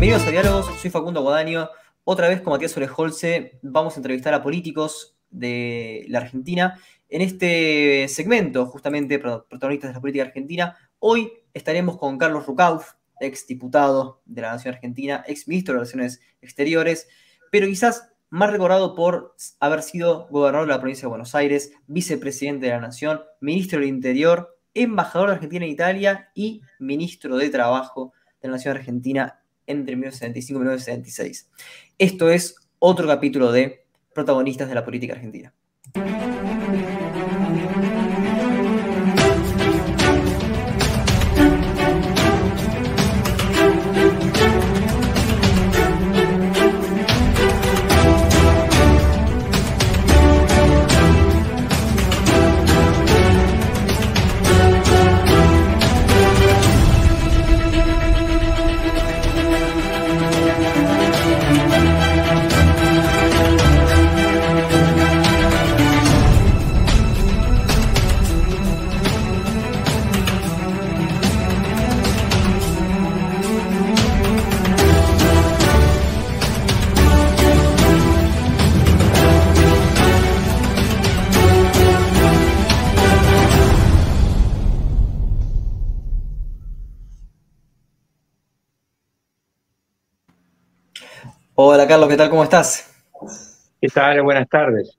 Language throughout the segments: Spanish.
Bienvenidos a Diálogos, soy Facundo Guadaño. Otra vez con Matías Olejolce vamos a entrevistar a políticos de la Argentina. En este segmento, justamente, protagonistas de la política argentina, hoy estaremos con Carlos Rucauf, ex diputado de la Nación Argentina, ex ministro de Relaciones Exteriores, pero quizás más recordado por haber sido gobernador de la provincia de Buenos Aires, vicepresidente de la Nación, ministro del Interior, embajador de Argentina en Italia y ministro de Trabajo de la Nación Argentina entre 1975 y 1976. Esto es otro capítulo de Protagonistas de la Política Argentina. Hola Carlos, ¿qué tal? ¿Cómo estás? ¿Qué tal? Buenas tardes.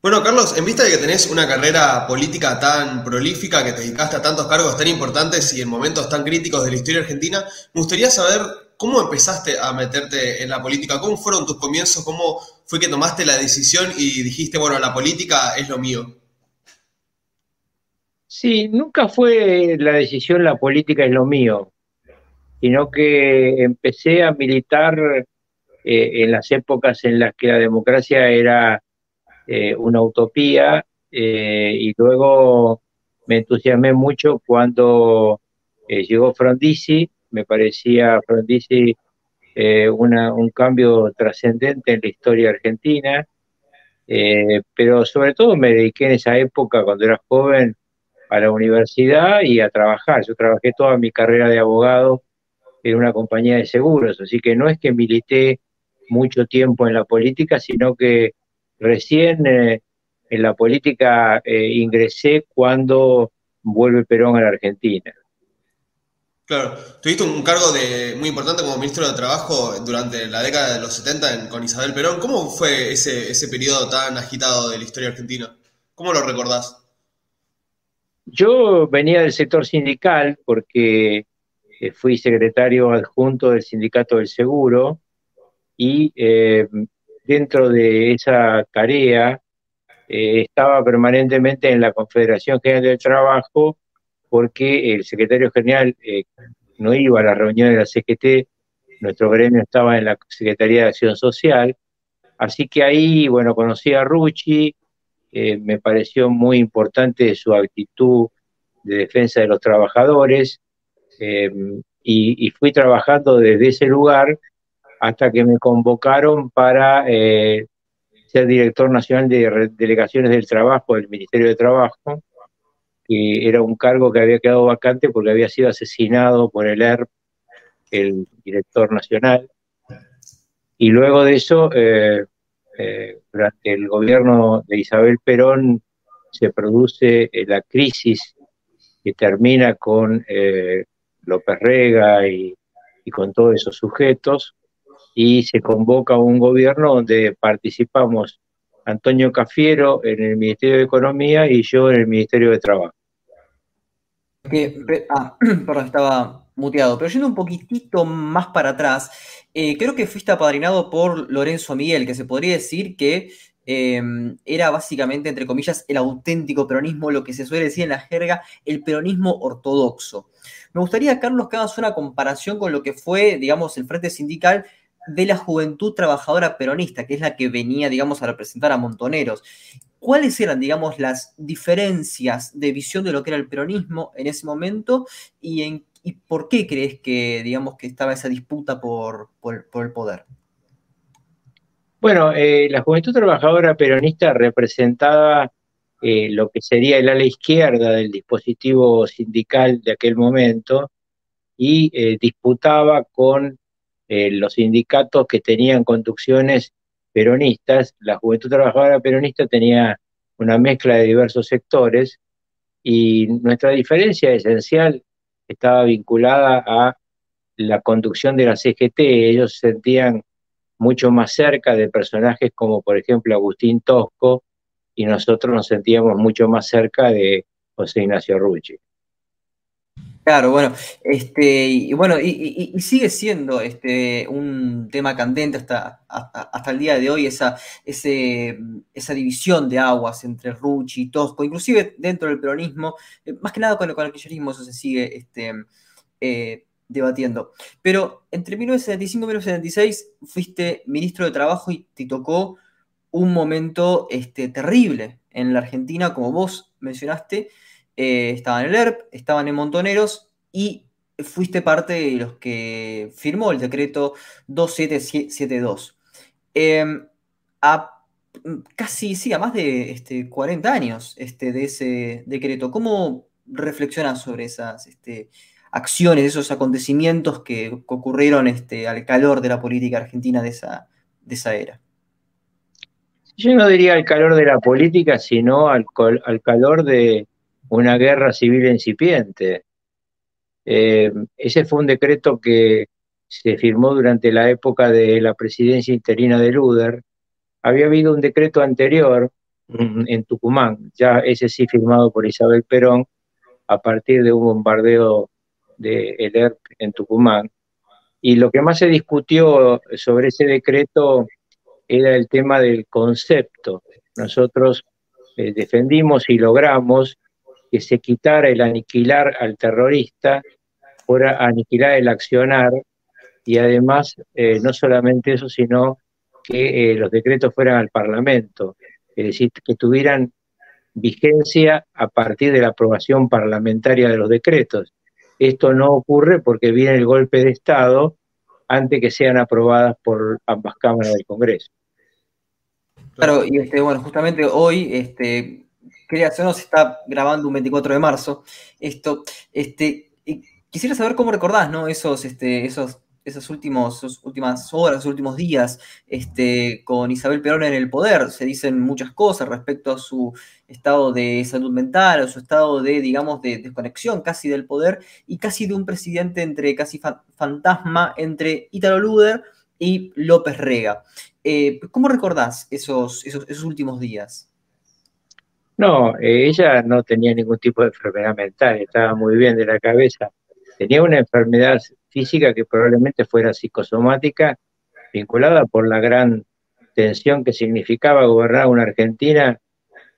Bueno, Carlos, en vista de que tenés una carrera política tan prolífica, que te dedicaste a tantos cargos tan importantes y en momentos tan críticos de la historia argentina, me gustaría saber cómo empezaste a meterte en la política, cómo fueron tus comienzos, cómo fue que tomaste la decisión y dijiste, bueno, la política es lo mío. Sí, nunca fue la decisión la política es lo mío, sino que empecé a militar eh, en las épocas en las que la democracia era eh, una utopía eh, y luego me entusiasmé mucho cuando llegó Frondizi, me parecía Frondizi un cambio trascendente en la historia argentina, pero sobre todo me dediqué en esa época, cuando era joven, a la universidad y a trabajar. Yo trabajé toda mi carrera de abogado en una compañía de seguros, así que no es que milité mucho tiempo en la política, sino que recién eh, en la política eh, ingresé cuando vuelve Perón a la Argentina. Claro, tuviste un cargo de, muy importante como ministro de Trabajo durante la década de los 70 con Isabel Perón. ¿Cómo fue ese, ese periodo tan agitado de la historia argentina? ¿Cómo lo recordás? Yo venía del sector sindical porque eh, fui secretario adjunto del Sindicato del Seguro y eh, dentro de esa tarea eh, estaba permanentemente en la Confederación General del Trabajo porque el secretario general eh, no iba a la reunión de la CGT, nuestro gremio estaba en la Secretaría de Acción Social, así que ahí, bueno, conocí a Rucci, me pareció muy importante su actitud de defensa de los trabajadores, y, fui trabajando desde ese lugar hasta que me convocaron para eh, ser director nacional de delegaciones del trabajo del Ministerio de Trabajo, que era un cargo que había quedado vacante porque había sido asesinado por el ERP, el director nacional. Y luego de eso, eh, eh, durante el gobierno de Isabel Perón, se produce la crisis que termina con López Rega y, y con todos esos sujetos y se convoca un gobierno donde participamos Antonio Cafiero en el Ministerio de Economía y yo en el Ministerio de Trabajo. ah, perdón, estaba muteado. Pero yendo un poquitito más para atrás, eh, creo que fuiste apadrinado por Lorenzo Miguel, que se podría decir que em, era básicamente, entre comillas, el auténtico peronismo, lo que se suele decir en la jerga, el peronismo ortodoxo. Me gustaría, Carlos, que hagas una comparación con lo que fue, digamos, el Frente Sindical de la juventud trabajadora peronista, que es la que venía, digamos, a representar a Montoneros. ¿Cuáles eran, digamos, las diferencias de visión de lo que era el peronismo en ese momento y, en, por qué crees que, digamos, que estaba esa disputa por, el poder? Bueno, eh, la juventud trabajadora peronista representaba eh, lo que sería el ala izquierda del dispositivo sindical de aquel momento y eh, disputaba con eh, los sindicatos que tenían conducciones peronistas, la Juventud Trabajadora Peronista tenía una mezcla de diversos sectores y nuestra diferencia esencial estaba vinculada a la conducción de la CGT. Ellos se sentían mucho más cerca de personajes como por ejemplo Agustín Tosco y nosotros nos sentíamos mucho más cerca de José Ignacio Rucci. Claro, bueno, este, y bueno, y, sigue siendo este un tema candente hasta, hasta, el día de hoy, esa, ese, esa división de aguas entre Rucci y Tosco, inclusive dentro del peronismo, eh, más que nada con, con el kirchnerismo eso se sigue este, eh, debatiendo. Pero entre 1975 y 1976 fuiste ministro de Trabajo y te tocó un momento este, terrible en la Argentina, como vos mencionaste, eh, estaban en el ERP, estaban en Montoneros y fuiste parte de los que firmó el decreto 2772. Em, a casi, sí, a más de este, 40 años este, de ese decreto, ¿cómo reflexionas sobre esas este, acciones, esos acontecimientos que ocurrieron este, al calor de la política argentina de esa, de esa era? Yo no diría al calor de la política, sino al, al calor de una guerra civil incipiente. Eh, ese fue un decreto que se firmó durante la época de la presidencia interina de Luder. Había habido un decreto anterior mm, en Tucumán, ya ese sí firmado por Isabel Perón, a partir de un bombardeo de el ERP en Tucumán. Y lo que más se discutió sobre ese decreto era el tema del concepto. Nosotros eh, defendimos y logramos que se quitara el aniquilar al terrorista, fuera aniquilar el accionar, y además eh, no solamente eso, sino que eh, los decretos fueran al Parlamento, es decir, que tuvieran vigencia a partir de la aprobación parlamentaria de los decretos. Esto no ocurre porque viene el golpe de Estado antes que sean aprobadas por ambas cámaras del Congreso. Claro, y este, bueno, justamente hoy, este, creación se está grabando un 24 de marzo. Esto, este, quisiera saber cómo recordás, ¿no? Esos, este, esos, esas últimos, últimas horas, esos últimos días, este, con Isabel Perón en el poder. Se dicen muchas cosas respecto a su estado de salud mental, a su estado de, digamos, de desconexión casi del poder y casi de un presidente entre casi fantasma entre Italo Luder y López Rega. Eh, ¿Cómo recordás esos, esos, últimos días? No, ella no tenía ningún tipo de enfermedad mental, estaba muy bien de la cabeza. Tenía una enfermedad física que probablemente fuera psicosomática, vinculada por la gran tensión que significaba gobernar una Argentina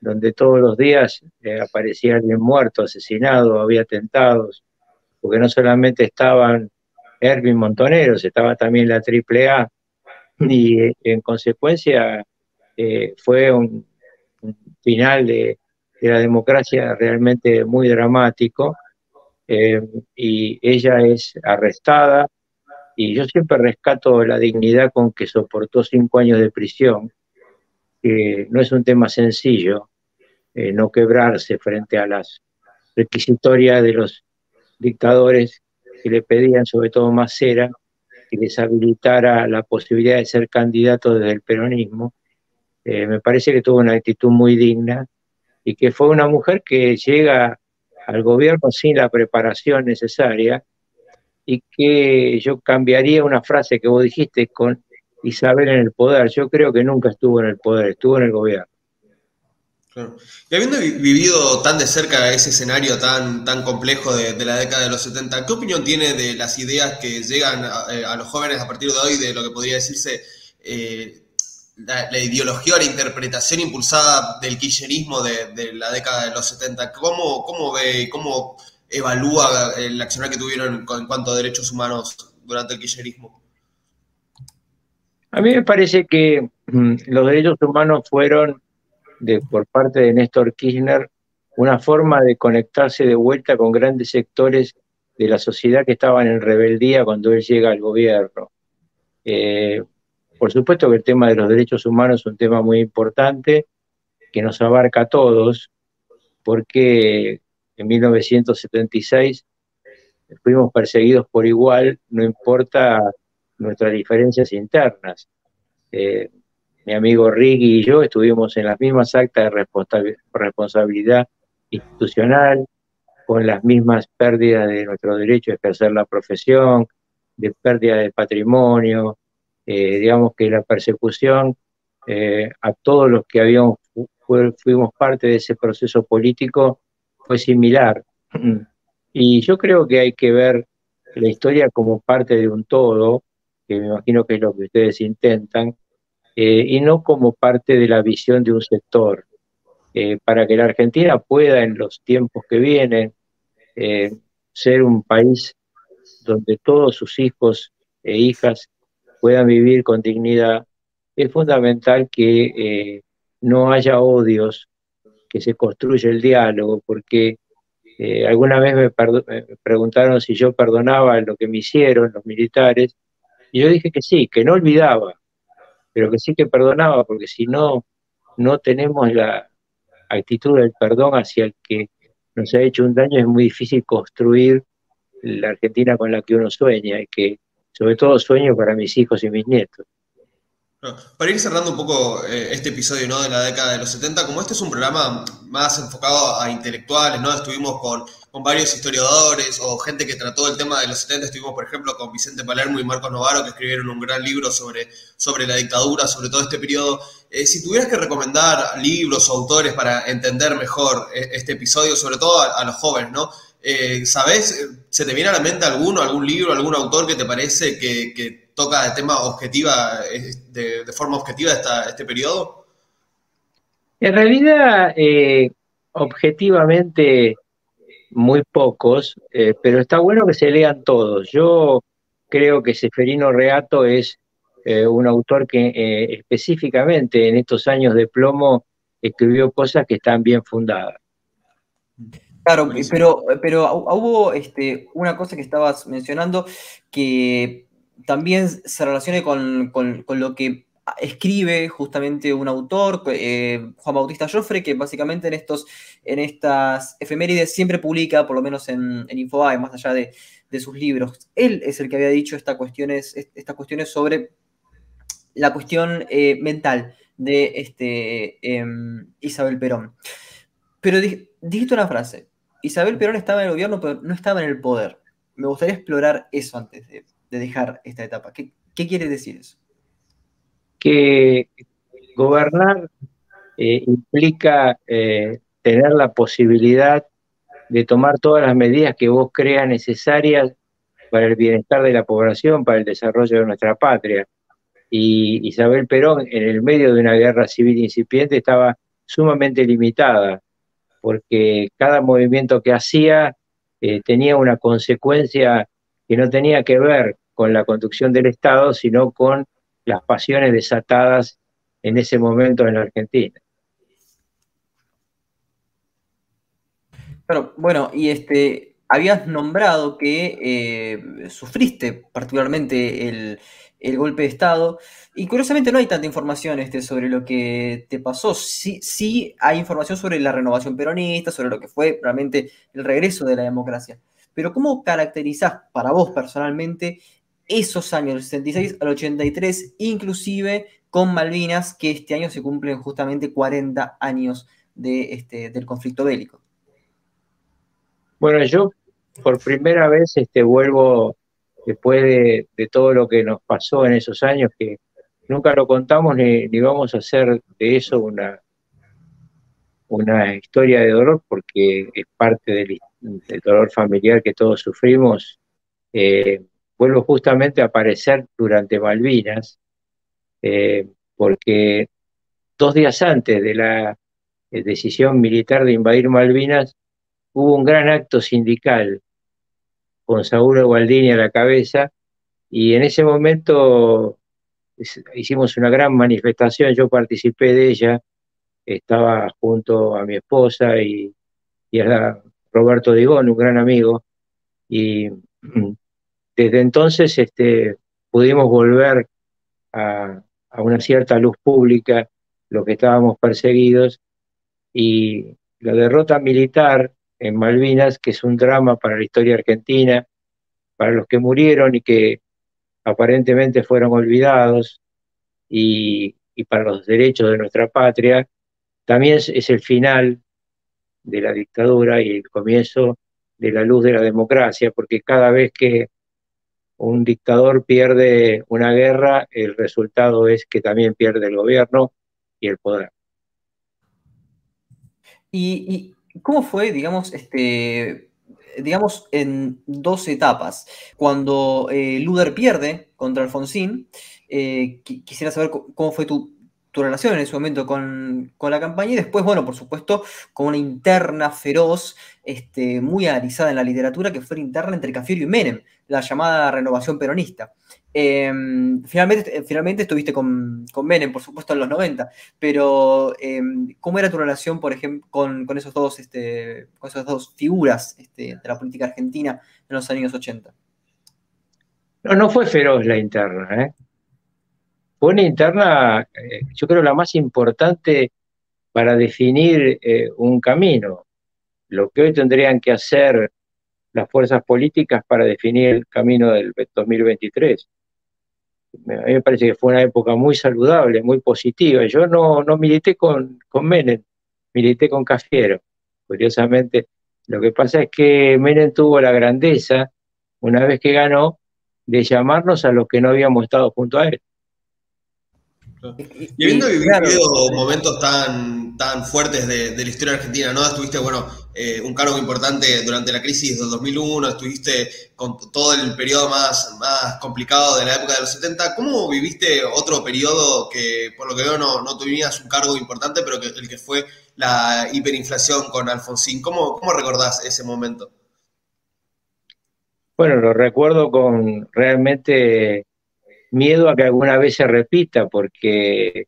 donde todos los días eh, aparecía alguien muerto, asesinado, había atentados, porque no solamente estaban Erwin Montoneros, estaba también la AAA, y eh, en consecuencia eh, fue un, final de, la democracia realmente muy dramático eh, y ella es arrestada y yo siempre rescato la dignidad con que soportó cinco años de prisión, que no es un tema sencillo, no quebrarse frente a las requisitorias de los dictadores que le pedían sobre todo más cera, que les habilitara la posibilidad de ser candidato desde el peronismo. Eh, me parece que tuvo una actitud muy digna y que fue una mujer que llega al gobierno sin la preparación necesaria y que yo cambiaría una frase que vos dijiste con Isabel en el poder. Yo creo que nunca estuvo en el poder, estuvo en el gobierno. Y habiendo vivido tan de cerca ese escenario tan, tan complejo de, la década de los 70, ¿qué opinión tiene de las ideas que llegan eh, a, los jóvenes a partir de hoy de lo que podría decirse eh, la, ideología o la interpretación impulsada del kirchnerismo de, la década de los 70? ¿Cómo, cómo ve cómo evalúa el accionar que tuvieron en cuanto a derechos humanos durante el kirchnerismo? A mí me parece que mm, los derechos humanos fueron por parte de Néstor Kirchner una forma de conectarse de vuelta con grandes sectores de la sociedad que estaban en rebeldía cuando él llega al gobierno. Eh, por supuesto que el tema de los derechos humanos es un tema muy importante que nos abarca a todos, porque en 1976 fuimos perseguidos por igual, no importa nuestras diferencias internas. Eh, mi amigo Ricky y yo estuvimos en las mismas actas de responsabilidad institucional, con las mismas pérdidas de nuestro derecho a ejercer la profesión, de pérdida de patrimonio, eh, digamos que la persecución eh, a todos los que habíamos fuimos parte de ese proceso político fue similar. Y yo creo que hay que ver la historia como parte de un todo, que me imagino que es lo que ustedes intentan, eh, y no como parte de la visión de un sector. Para que la Argentina pueda en los tiempos que vienen ser un país donde todos sus hijos e hijas puedan vivir con dignidad, es fundamental que no haya odios, que se construya el diálogo, porque eh, alguna vez me, preguntaron si yo perdonaba lo que me hicieron los militares, y yo dije que sí, que no olvidaba, pero que sí que perdonaba, porque si no, no tenemos la actitud del perdón hacia el que nos ha hecho un daño, es muy difícil construir la Argentina con la que uno sueña, y que sobre todo sueño para mis hijos y mis nietos. Para ir cerrando un poco eh, este episodio ¿no? de la década de los 70, como este es un programa más enfocado a intelectuales, ¿no? estuvimos con, con, varios historiadores o gente que trató el tema de los 70, estuvimos por ejemplo con Vicente Palermo y Marcos Novaro que escribieron un gran libro sobre, sobre la dictadura, sobre todo este periodo. Eh, si tuvieras que recomendar libros o autores para entender mejor eh, este episodio, sobre todo a, los jóvenes, ¿no? ¿Sabes? ¿Se te viene a la mente alguno, algún libro, algún autor que te parece que, que toca de tema objetiva, de, de forma objetiva esta, este periodo? En realidad, eh, objetivamente, muy pocos, eh, pero está bueno que se lean todos. Yo creo que Seferino Reato es eh, un autor que específicamente en estos años de plomo escribió cosas que están bien fundadas. Claro, pero, pero hubo este, una cosa que estabas mencionando que también se relacione con, lo que escribe justamente un autor, eh, Juan Bautista Joffre, que básicamente en, estos, en estas efemérides siempre publica, por lo menos en, en Infobae, más allá de, sus libros. Él es el que había dicho estas cuestiones, estas cuestiones sobre la cuestión eh, mental de este, em, Isabel Perón. Pero dijiste una frase, Isabel Perón estaba en el gobierno, pero no estaba en el poder. Me gustaría explorar eso antes de, de dejar esta etapa. ¿Qué, quiere decir eso? Que gobernar eh, implica eh, tener la posibilidad de tomar todas las medidas que vos creas necesarias para el bienestar de la población, para el desarrollo de nuestra patria. Y Isabel Perón, en el medio de una guerra civil incipiente, estaba sumamente limitada, porque cada movimiento que hacía eh, tenía una consecuencia que no tenía que ver con la conducción del Estado, sino con las pasiones desatadas en ese momento en la Argentina. Bueno, bueno, y este, habías nombrado que eh, sufriste particularmente el, golpe de Estado, y curiosamente no hay tanta información este, sobre lo que te pasó. Sí, sí hay información sobre la renovación peronista, sobre lo que fue realmente el regreso de la democracia. Pero ¿cómo caracterizás para vos personalmente esos años, del 66 al 83, inclusive con Malvinas, que este año se cumplen justamente 40 años de, este, del conflicto bélico? Bueno, yo por primera vez este, vuelvo después de, todo lo que nos pasó en esos años, que nunca lo contamos ni, vamos a hacer de eso una, una historia de dolor, porque es parte del el dolor familiar que todos sufrimos, eh, vuelvo justamente a aparecer durante Malvinas, eh, porque dos días antes de la eh, decisión militar de invadir Malvinas, hubo un gran acto sindical con Saúl Gualdini a la cabeza, y en ese momento hicimos una gran manifestación, yo participé de ella, estaba junto a mi esposa y, y a Roberto Digón, un gran amigo, y desde entonces este, pudimos volver a, una cierta luz pública, lo que estábamos perseguidos, y la derrota militar en Malvinas, que es un drama para la historia argentina, para los que murieron y que aparentemente fueron olvidados y, para los derechos de nuestra patria, también es, el final de la dictadura y el comienzo de la luz de la democracia, porque cada vez que un dictador pierde una guerra, el resultado es que también pierde el gobierno y el poder. ¿Y, cómo fue, digamos, este, digamos, en dos etapas? Cuando eh, Luder pierde contra Alfonsín, eh, quisiera saber cómo fue tu, relación en ese momento con, la campaña y después, bueno, por supuesto, con una interna feroz, este, muy analizada en la literatura, que fue la interna entre Cafiero y Menem, la llamada renovación peronista. Em, finalmente, finalmente estuviste con, con, Menem, por supuesto, en los 90, pero em, ¿cómo era tu relación, por ejemplo, con, esos dos, este, con esas dos figuras este, de la política argentina en los años 80? No, no fue feroz la interna, ¿eh? Fue una interna, eh, yo creo, la más importante para definir eh, un camino. Lo que hoy tendrían que hacer las fuerzas políticas para definir el camino del 2023 a mí me parece que fue una época muy saludable, muy positiva. Yo no, no milité con, con Menem, milité con Cafiero. Curiosamente, lo que pasa es que Menem tuvo la grandeza, una vez que ganó, de llamarnos a los que no habíamos estado junto a él. Y habiendo vivido momentos tan, tan fuertes de, la historia argentina, ¿no? Estuviste, bueno, eh, un cargo importante durante la crisis del 2001, estuviste con todo el periodo más, más complicado de la época de los 70. ¿Cómo viviste otro periodo que, por lo que veo, no, no tenías un cargo importante, pero que el que fue la hiperinflación con Alfonsín? ¿Cómo, cómo recordás ese momento? Bueno, lo recuerdo con realmente miedo a que alguna vez se repita, porque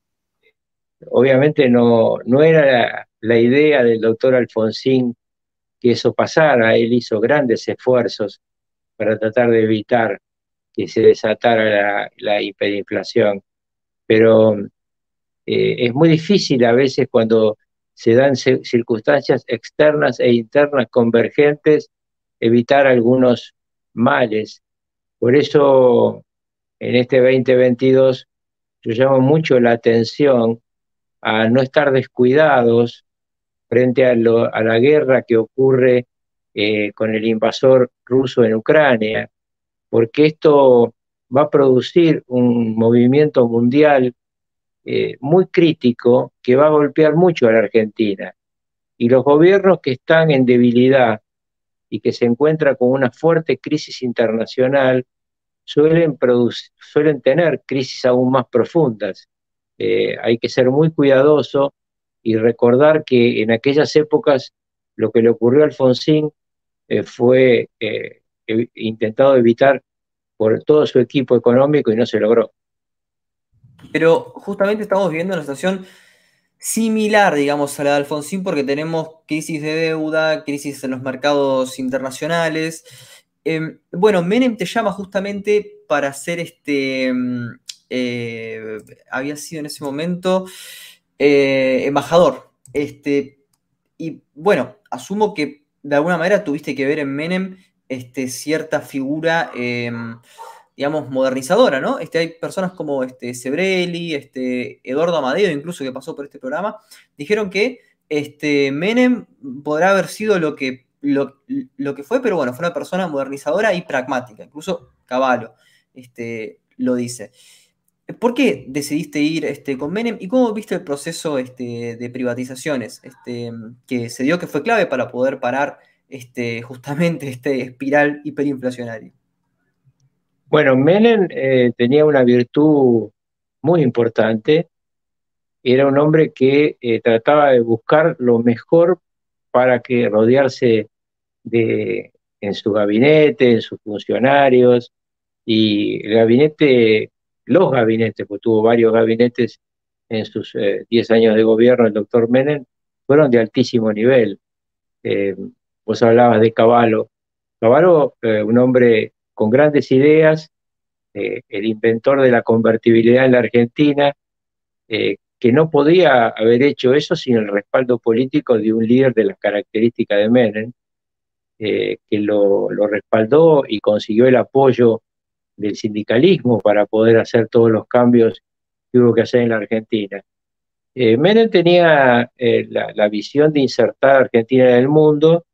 obviamente no, no era la, idea del doctor Alfonsín que eso pasara. Él hizo grandes esfuerzos para tratar de evitar que se desatara la, hiperinflación. Pero eh, es muy difícil a veces cuando se dan circunstancias externas e internas convergentes evitar algunos males. Por eso en este 2022 yo llamo mucho la atención a no estar descuidados frente a, la guerra que ocurre eh, con el invasor ruso en Ucrania, porque esto va a producir un movimiento mundial eh, muy crítico que va a golpear mucho a la Argentina. Y los gobiernos que están en debilidad y que se encuentran con una fuerte crisis internacional, suelen, suelen tener crisis aún más profundas. Eh, hay que ser muy cuidadoso y recordar que en aquellas épocas lo que le ocurrió a Alfonsín eh, fue eh, intentado evitar por todo su equipo económico y no se logró. Pero justamente estamos viviendo una situación similar, digamos, a la de Alfonsín porque tenemos crisis de deuda, crisis en los mercados internacionales, Em, bueno, Menem te llama justamente para ser este. Em, eh, había sido en ese momento eh, embajador. Este, y bueno, asumo que de alguna manera tuviste que ver en Menem este, cierta figura, em, digamos, modernizadora, ¿no? Este, hay personas como este, Sebrelli, este, Eduardo Amadeo, incluso que pasó por este programa, dijeron que este, Menem podrá haber sido lo que lo, que fue, pero bueno, fue una persona modernizadora y pragmática, incluso Caballo este, lo dice. ¿Por qué decidiste ir este, con Menem y cómo viste el proceso este, de privatizaciones este, que se dio que fue clave para poder parar este, justamente este espiral hiperinflacionario? Bueno, Menem eh, tenía una virtud muy importante, era un hombre que eh, trataba de buscar lo mejor para que rodearse de, en su gabinete, en sus funcionarios, y el gabinete, los gabinetes, pues tuvo varios gabinetes en sus 10 eh, años de gobierno, el doctor Menem, fueron de altísimo nivel. Eh, vos hablabas de Caballo. Caballo, eh, un hombre con grandes ideas, el inventor de la convertibilidad en la Argentina, que no podía haber hecho eso sin el respaldo político de un líder de las características de Menem, eh, que lo, respaldó y consiguió el apoyo del sindicalismo para poder hacer todos los cambios que hubo que hacer en la Argentina. Eh, Menem tenía eh, la, visión de insertar a Argentina en el mundo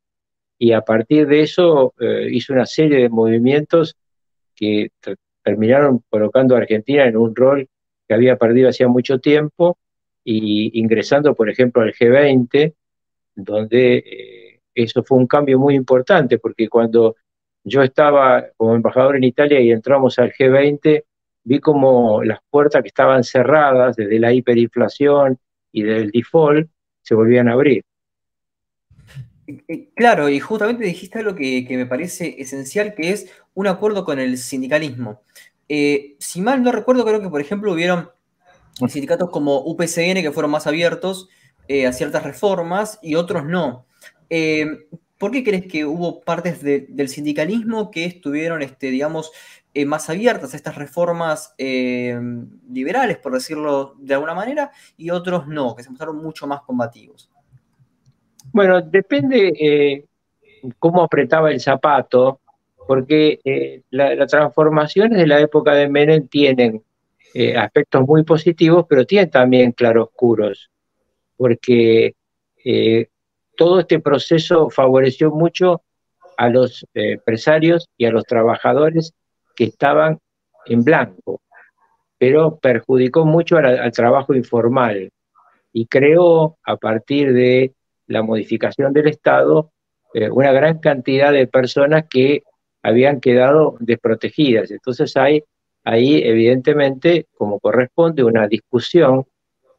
y a partir de eso eh, hizo una serie de movimientos que terminaron colocando a Argentina en un rol que había perdido hacía mucho tiempo y ingresando, por ejemplo, al G20, donde eso fue un cambio muy importante, porque cuando yo estaba como embajador en Italia y entramos al G20, vi como las puertas que estaban cerradas desde la hiperinflación y del default se volvían a abrir. Claro, y justamente dijiste algo que, me parece esencial, que es un acuerdo con el sindicalismo. Eh, si mal no recuerdo, creo que, por ejemplo, hubieron sindicatos como UPCN que fueron más abiertos eh, a ciertas reformas y otros no. Eh, ¿Por qué crees que hubo partes del sindicalismo que estuvieron, este, digamos, eh, más abiertas a estas reformas liberales, por decirlo de alguna manera, y otros no, que se mostraron mucho más combativos? Bueno, depende cómo apretaba el zapato, porque las transformaciones de la época de Menem tienen aspectos muy positivos, pero tienen también claroscuros, porque todo este proceso favoreció mucho a los eh, empresarios y a los trabajadores que estaban en blanco, pero perjudicó mucho al, trabajo informal y creó a partir de la modificación del Estado eh, una gran cantidad de personas que habían quedado desprotegidas. Entonces hay ahí evidentemente, como corresponde, una discusión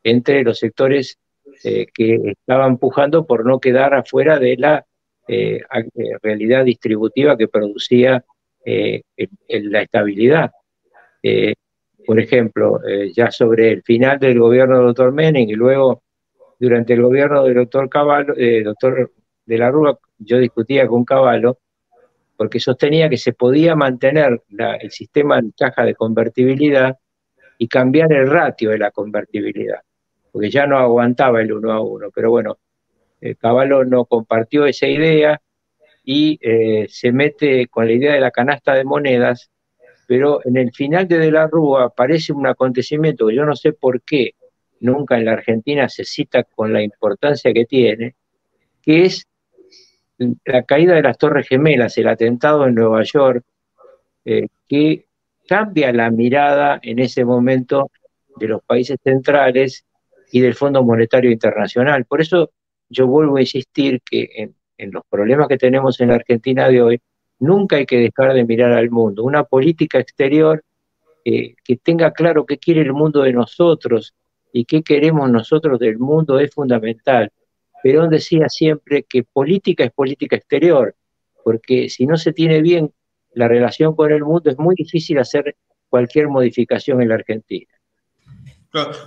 entre los sectores eh, que estaba empujando por no quedar afuera de la eh, eh, realidad distributiva que producía la estabilidad. por ejemplo, ya sobre el final del gobierno del doctor Menem y luego durante el gobierno del doctor Caballo, doctor de la Rúa, yo discutía con Caballo porque sostenía que se podía mantener el sistema de caja de convertibilidad y cambiar el ratio de la convertibilidad porque ya no aguantaba el uno a uno. Pero bueno, eh, Caballo no compartió esa idea y eh, se mete con la idea de la canasta de monedas, pero en el final de De la Rúa aparece un acontecimiento que yo no sé por qué nunca en la Argentina se cita con la importancia que tiene, que es la caída de las Torres Gemelas, el atentado en Nueva York, eh, que cambia la mirada en ese momento de los países centrales y del Fondo Monetario Internacional. Por eso yo vuelvo a insistir que en, los problemas que tenemos en la Argentina de hoy, nunca hay que dejar de mirar al mundo. Una política exterior eh, que tenga claro qué quiere el mundo de nosotros y qué queremos nosotros del mundo es fundamental. Perón decía siempre que política es política exterior, porque si no se tiene bien la relación con el mundo es muy difícil hacer cualquier modificación en la Argentina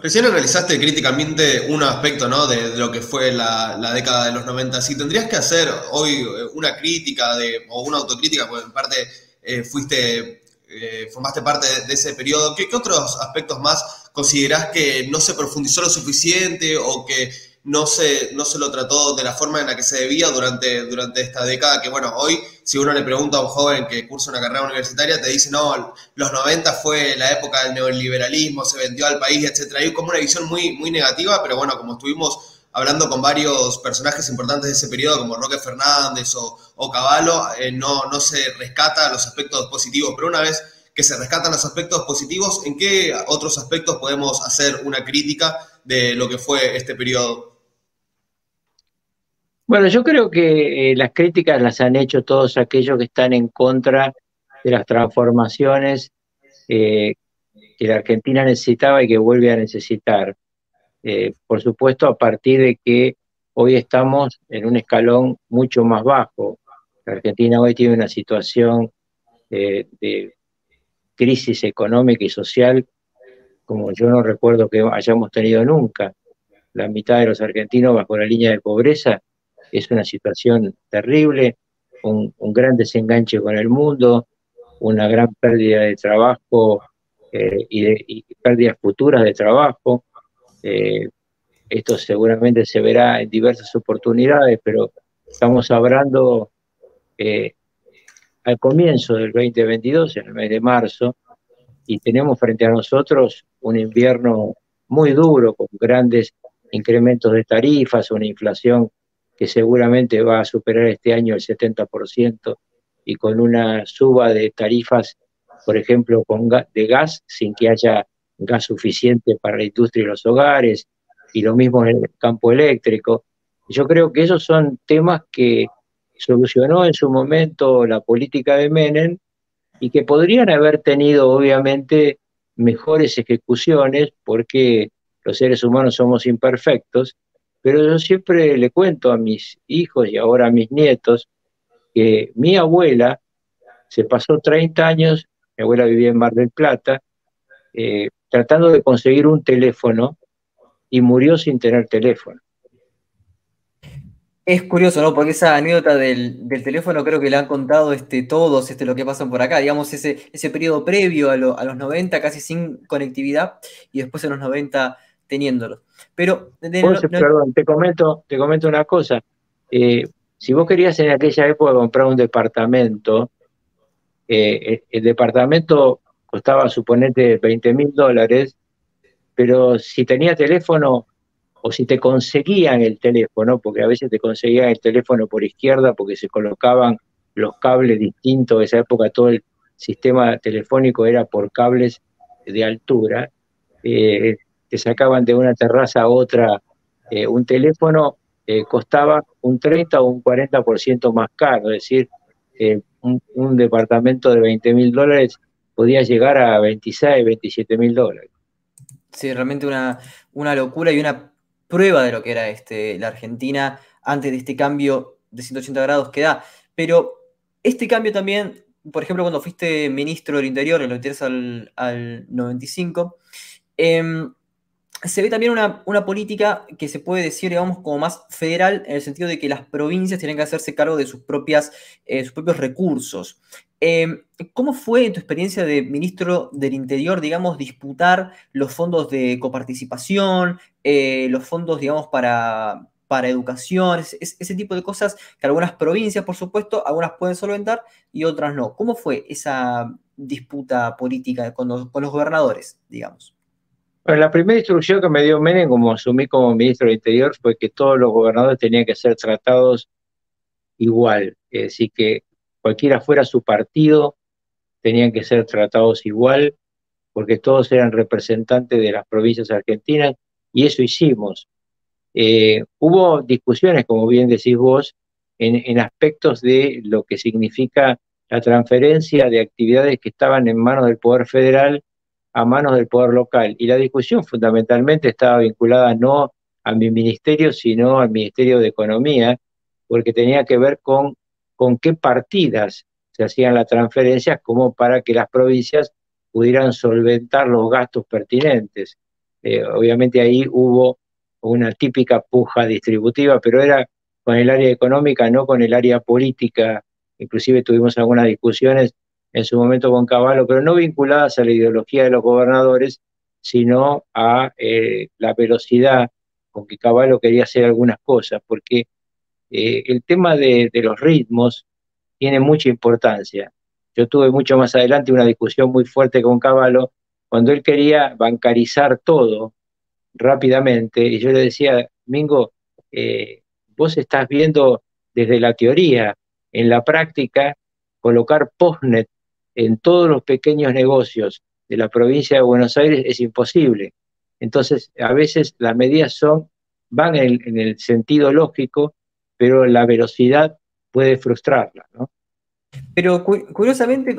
recién analizaste críticamente un aspecto ¿no? de, lo que fue la, década de los 90. Si tendrías que hacer hoy eh, una crítica de, o una autocrítica, porque en parte eh, fuiste, eh, formaste parte de, ese periodo, ¿qué, ¿qué, otros aspectos más considerás que no se profundizó lo suficiente o que no se, no se lo trató de la forma en la que se debía durante, durante esta década, que bueno, hoy si uno le pregunta a un joven que cursa una carrera universitaria, te dice, no, los 90 fue la época del neoliberalismo, se vendió al país, etc. Hay como una visión muy, muy negativa, pero bueno, como estuvimos hablando con varios personajes importantes de ese periodo, como Roque Fernández o, o Caballo, eh, no, no se rescata los aspectos positivos, pero una vez que se rescatan los aspectos positivos, ¿en qué otros aspectos podemos hacer una crítica de lo que fue este periodo? Bueno, yo creo que eh, las críticas las han hecho todos aquellos que están en contra de las transformaciones eh, que la Argentina necesitaba y que vuelve a necesitar. Eh, por supuesto, a partir de que hoy estamos en un escalón mucho más bajo. La Argentina hoy tiene una situación de crisis económica y social como yo no recuerdo que hayamos tenido nunca. La mitad de los argentinos bajo la línea de pobreza es una situación terrible, un, gran desenganche con el mundo, una gran pérdida de trabajo eh, y, de, pérdidas futuras de trabajo. Eh, esto seguramente se verá en diversas oportunidades, pero estamos hablando eh, al comienzo del 2022, en el mes de marzo, y tenemos frente a nosotros un invierno muy duro, con grandes incrementos de tarifas, una inflación que seguramente va a superar este año el 70% y con una suba de tarifas, por ejemplo, con de gas, sin que haya gas suficiente para la industria y los hogares, y lo mismo en el campo eléctrico. Yo creo que esos son temas que solucionó en su momento la política de Menem y que podrían haber tenido obviamente mejores ejecuciones porque los seres humanos somos imperfectos, pero yo siempre le cuento a mis hijos y ahora a mis nietos que mi abuela se pasó 30 años, mi abuela vivía en Mar del Plata, eh, tratando de conseguir un teléfono y murió sin tener teléfono. Es curioso, ¿no? Porque esa anécdota del, teléfono creo que le han contado este, todos este, lo que pasan por acá. Digamos, ese, ese periodo previo a, los 90, casi sin conectividad, y después en los 90 teniéndolo. Pero. Perdón, te comento, te comento una cosa. Eh, si vos querías en aquella época comprar un departamento, eh, el departamento costaba, suponete, 20 mil dólares, pero si tenía teléfono o si te conseguían el teléfono, porque a veces te conseguían el teléfono por izquierda porque se colocaban los cables distintos, en esa época todo el sistema telefónico era por cables de altura, eh, te sacaban de una terraza a otra eh, un teléfono, eh, costaba un 30 o un 40% más caro, es decir, un, un, departamento de 20 mil dólares podía llegar a 26, 27 mil dólares. Sí, realmente una, una locura y una prueba de lo que era este, la Argentina antes de este cambio de 180 grados que da. Pero este cambio también, por ejemplo, cuando fuiste ministro del Interior, en lo que al, al 95, em, se ve también una, una, política que se puede decir, digamos, como más federal, en el sentido de que las provincias tienen que hacerse cargo de sus, propias, eh, sus propios recursos. Em, ¿Cómo fue tu experiencia de ministro del Interior, digamos, disputar los fondos de coparticipación, eh, los fondos, digamos, para, para educación, ese, tipo de cosas que algunas provincias, por supuesto, algunas pueden solventar y otras no? ¿Cómo fue esa disputa política con los, gobernadores, digamos? la primera instrucción que me dio Menem, como asumí como ministro del Interior, fue que todos los gobernadores tenían que ser tratados igual. Es decir, que cualquiera fuera su partido, tenían que ser tratados igual, porque todos eran representantes de las provincias argentinas, y eso hicimos. Eh, hubo discusiones, como bien decís vos, en, aspectos de lo que significa la transferencia de actividades que estaban en manos del Poder Federal a manos del Poder Local. Y la discusión fundamentalmente estaba vinculada no a mi ministerio, sino al Ministerio de Economía, porque tenía que ver con con qué partidas se hacían las transferencias como para que las provincias pudieran solventar los gastos pertinentes. Eh, obviamente ahí hubo una típica puja distributiva, pero era con el área económica, no con el área política. Inclusive tuvimos algunas discusiones en su momento con Caballo, pero no vinculadas a la ideología de los gobernadores, sino a eh, la velocidad con que Caballo quería hacer algunas cosas, porque eh, el tema de, los ritmos tiene mucha importancia. Yo tuve mucho más adelante una discusión muy fuerte con Caballo cuando él quería bancarizar todo rápidamente y yo le decía, Mingo, eh, vos estás viendo desde la teoría, en la práctica, colocar postnet en todos los pequeños negocios de la provincia de Buenos Aires es imposible. Entonces, a veces las medidas son, van en el sentido lógico, pero la velocidad puede frustrarla, ¿no? Pero curiosamente,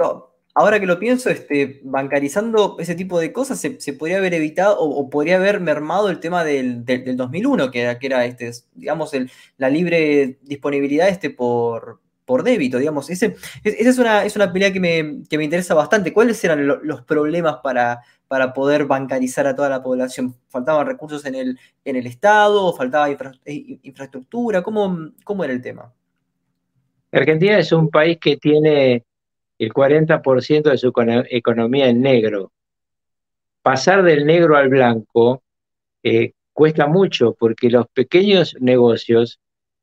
ahora que lo pienso, este, bancarizando ese tipo de cosas se, podría haber evitado o, podría haber mermado el tema del, 2001, que era, que era este, digamos, la libre disponibilidad este por, por débito, digamos. Ese, esa es una, es una pelea que me, que me interesa bastante. ¿Cuáles eran los problemas para, para poder bancarizar a toda la población? ¿Faltaban recursos en el, en el Estado? ¿Faltaba eh, infraestructura? ¿Cómo, ¿Cómo era el tema? Argentina es un país que tiene el 40% de su economía en negro. Pasar del negro al blanco eh, cuesta mucho porque los pequeños negocios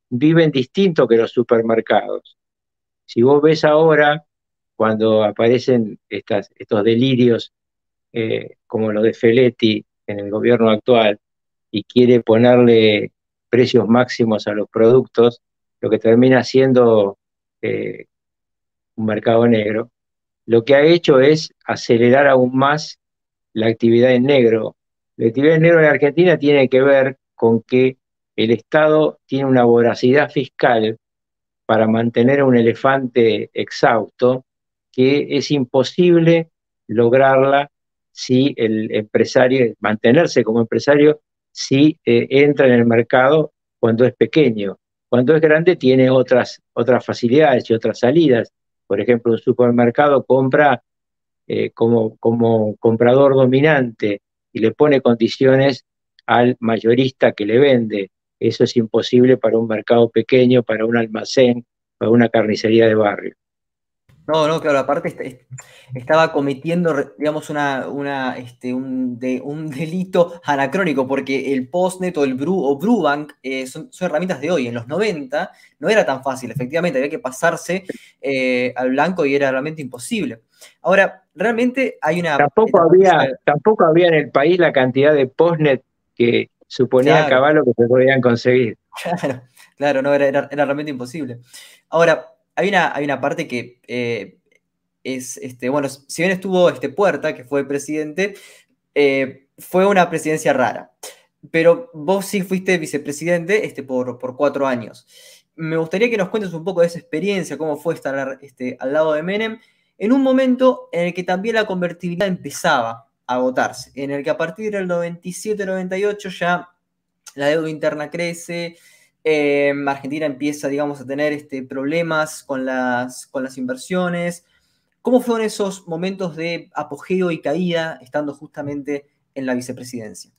viven distinto que los supermercados. Si vos ves ahora cuando aparecen estos delirios eh, como los de Feletti en el gobierno actual y quiere ponerle precios máximos a los productos, lo que termina siendo eh, un mercado negro, lo que ha hecho es acelerar aún más la actividad en negro. La actividad en negro en Argentina tiene que ver con que el Estado tiene una voracidad fiscal para mantener a un elefante exhausto que es imposible lograrla si el empresario, mantenerse como empresario, si eh, entra en el mercado cuando es pequeño. Cuando es grande tiene otras, otras facilidades y otras salidas. Por ejemplo, un supermercado compra eh, como, como comprador dominante y le pone condiciones al mayorista que le vende. Eso es imposible para un mercado pequeño, para un almacén, para una carnicería de barrio. No, no, claro, aparte estaba cometiendo, digamos, una, una, este, un, de, un delito anacrónico, porque el Postnet o el Bru o Brubank eh, son, herramientas de hoy. En los 90 no era tan fácil, efectivamente, había que pasarse eh, al blanco y era realmente imposible. Ahora, realmente hay una... Tampoco había, tampoco había en el país la cantidad de Postnet que suponía claro. caballo que se podían conseguir. Claro, claro, no, era, era, realmente imposible. Ahora, hay una, hay una parte que eh, es, este, bueno, si bien estuvo este Puerta, que fue presidente, eh, fue una presidencia rara. Pero vos sí fuiste vicepresidente este, por, por cuatro años. Me gustaría que nos cuentes un poco de esa experiencia, cómo fue estar este, al lado de Menem, en un momento en el que también la convertibilidad empezaba agotarse, en el que a partir del 97-98 ya la deuda interna crece, eh, Argentina empieza, digamos, a tener este, problemas con las, con las inversiones. ¿Cómo fueron esos momentos de apogeo y caída estando justamente en la vicepresidencia?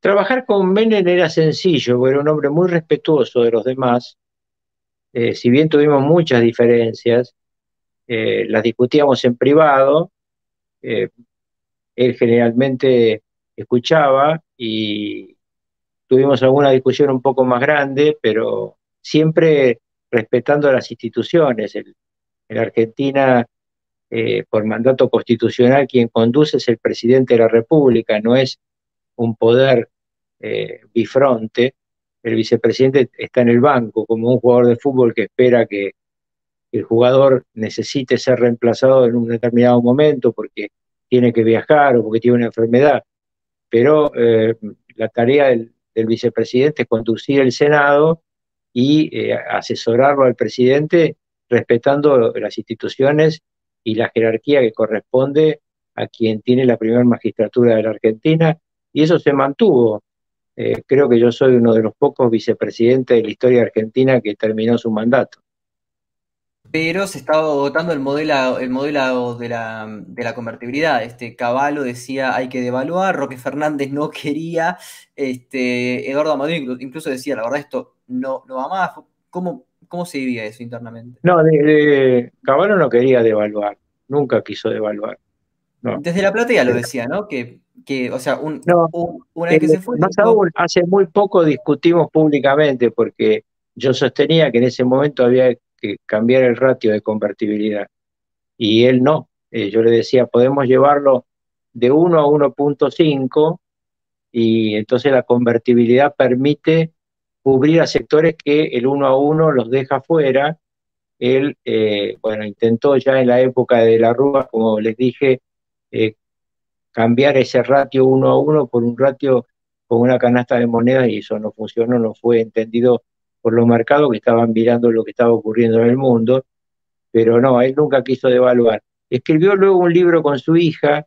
Trabajar con Menem era sencillo, era un hombre muy respetuoso de los demás. Eh, si bien tuvimos muchas diferencias, eh, las discutíamos en privado, eh, él generalmente escuchaba y tuvimos alguna discusión un poco más grande, pero siempre respetando las instituciones. en Argentina, eh, por mandato constitucional, quien conduce es el presidente de la República, no es un poder eh, bifronte. El vicepresidente está en el banco, como un jugador de fútbol que espera que el jugador necesite ser reemplazado en un determinado momento porque tiene que viajar o porque tiene una enfermedad. Pero eh, la tarea del, vicepresidente es conducir el Senado y eh, asesorarlo al presidente respetando las instituciones y la jerarquía que corresponde a quien tiene la primera magistratura de la Argentina, y eso se mantuvo. Eh, creo que yo soy uno de los pocos vicepresidentes de la historia argentina que terminó su mandato pero se estaba votando el modelo, el modelo de, la, de la convertibilidad. Este, Caballo decía hay que devaluar, Roque Fernández no quería, este, Eduardo Amador incluso decía, la verdad, esto no, no va más. ¿Cómo, ¿Cómo se vivía eso internamente? No, de, Caballo no quería devaluar, nunca quiso devaluar. Desde la platea lo decía, ¿no? Que, que o sea, un, una vez que se fue. Más aún, hace muy poco discutimos públicamente porque yo sostenía que en ese momento había que cambiar el ratio de convertibilidad. Y él no. Eh, yo le decía, podemos llevarlo de 1 a 1.5 y entonces la convertibilidad permite cubrir a sectores que el 1 a 1 los deja fuera. Él, eh, bueno, intentó ya en la época de la Rúa, como les dije, eh, cambiar ese ratio 1 a 1 por un ratio con una canasta de monedas y eso no funcionó, no fue entendido por los mercados que estaban mirando lo que estaba ocurriendo en el mundo, pero no, él nunca quiso devaluar. Escribió luego un libro con su hija,